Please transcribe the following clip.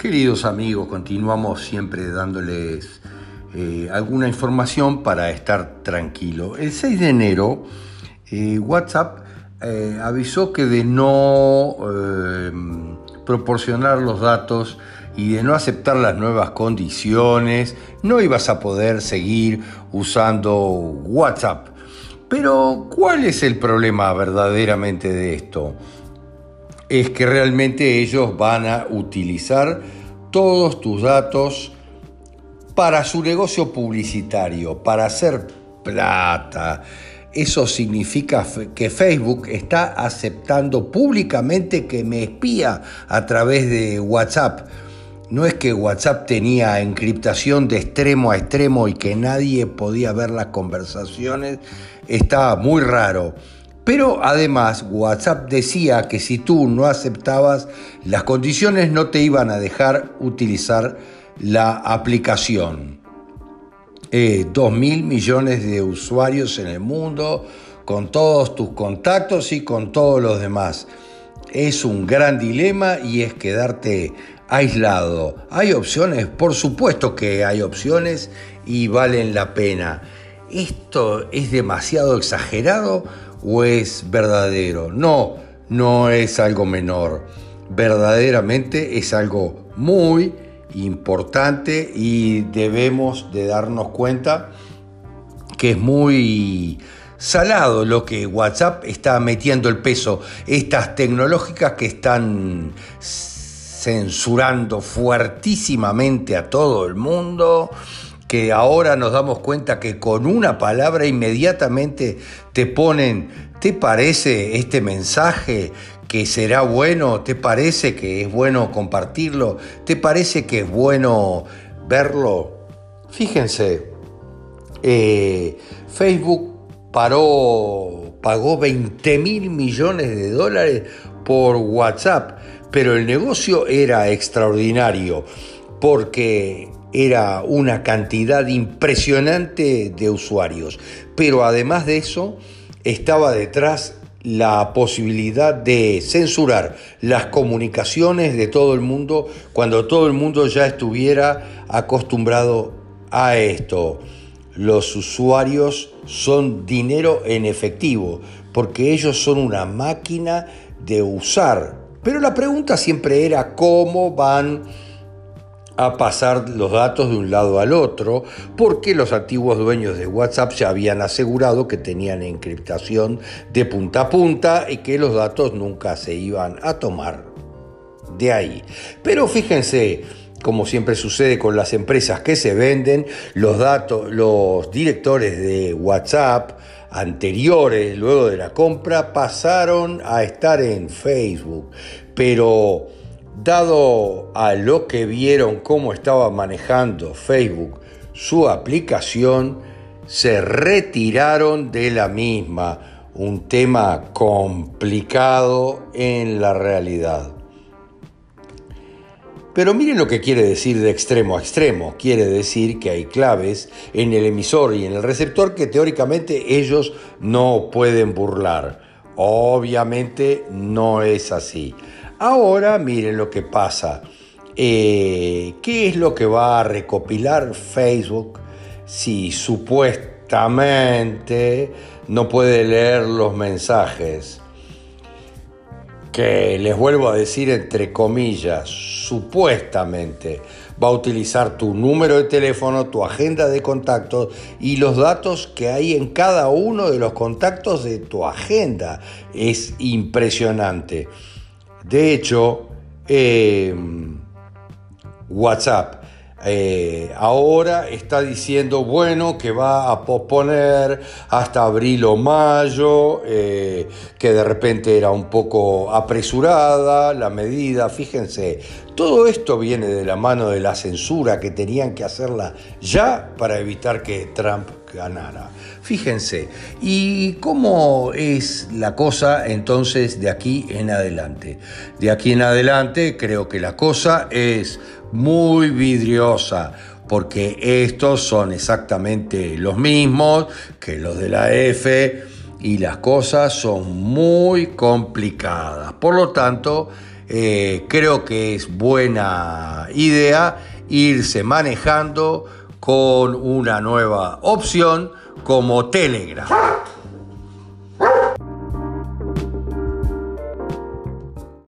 Queridos amigos, continuamos siempre dándoles eh, alguna información para estar tranquilo. El 6 de enero, eh, WhatsApp eh, avisó que de no proporcionar los datos y de no aceptar las nuevas condiciones, no ibas a poder seguir usando WhatsApp. Pero, ¿cuál es el problema verdaderamente de esto? Es que realmente ellos van a utilizar todos tus datos para su negocio publicitario, para hacer plata. Eso significa que Facebook está aceptando públicamente que me espía a través de WhatsApp. No es que WhatsApp tenía encriptación de extremo a extremo y que nadie podía ver las conversaciones. Está muy raro. Pero además WhatsApp decía que si tú no aceptabas las condiciones no te iban a dejar utilizar la aplicación. Eh, mil millones de usuarios en el mundo, con todos tus contactos y con todos los demás. Es un gran dilema y es quedarte aislado. ¿Hay opciones? Por supuesto que hay opciones y valen la pena. ¿Esto es demasiado exagerado o es verdadero? No, no es algo menor. Verdaderamente es algo muy importante y debemos de darnos cuenta que es muy salado lo que WhatsApp está metiendo el peso, estas tecnológicas que están censurando fuertísimamente a todo el mundo, que ahora nos damos cuenta que con una palabra inmediatamente te ponen, ¿te parece este mensaje que será bueno? ¿Te parece que es bueno compartirlo? ¿Te parece que es bueno verlo? Fíjense, eh, Facebook paró, pagó 20 mil millones de dólares por WhatsApp, pero el negocio era extraordinario porque era una cantidad impresionante de usuarios, pero además de eso estaba detrás la posibilidad de censurar las comunicaciones de todo el mundo cuando todo el mundo ya estuviera acostumbrado a esto. Los usuarios son dinero en efectivo porque ellos son una máquina de usar. Pero la pregunta siempre era cómo van a pasar los datos de un lado al otro, porque los antiguos dueños de WhatsApp ya habían asegurado que tenían encriptación de punta a punta y que los datos nunca se iban a tomar de ahí. Pero fíjense, como siempre sucede con las empresas que se venden, los datos, los directores de WhatsApp anteriores, luego de la compra, pasaron a estar en Facebook. Pero Dado a lo que vieron cómo estaba manejando Facebook su aplicación, se retiraron de la misma, un tema complicado en la realidad. Pero miren lo que quiere decir de extremo a extremo. Quiere decir que hay claves en el emisor y en el receptor que teóricamente ellos no pueden burlar. Obviamente no es así. Ahora miren lo que pasa. Eh, ¿Qué es lo que va a recopilar Facebook si supuestamente no puede leer los mensajes? Que les vuelvo a decir entre comillas, supuestamente va a utilizar tu número de teléfono, tu agenda de contactos y los datos que hay en cada uno de los contactos de tu agenda. Es impresionante. De hecho, eh, WhatsApp eh, ahora está diciendo, bueno, que va a posponer hasta abril o mayo, eh, que de repente era un poco apresurada la medida. Fíjense, todo esto viene de la mano de la censura que tenían que hacerla ya para evitar que Trump ganara. Fíjense, ¿y cómo es la cosa entonces de aquí en adelante? De aquí en adelante creo que la cosa es muy vidriosa, porque estos son exactamente los mismos que los de la F y las cosas son muy complicadas. Por lo tanto, eh, creo que es buena idea irse manejando con una nueva opción como Telegram.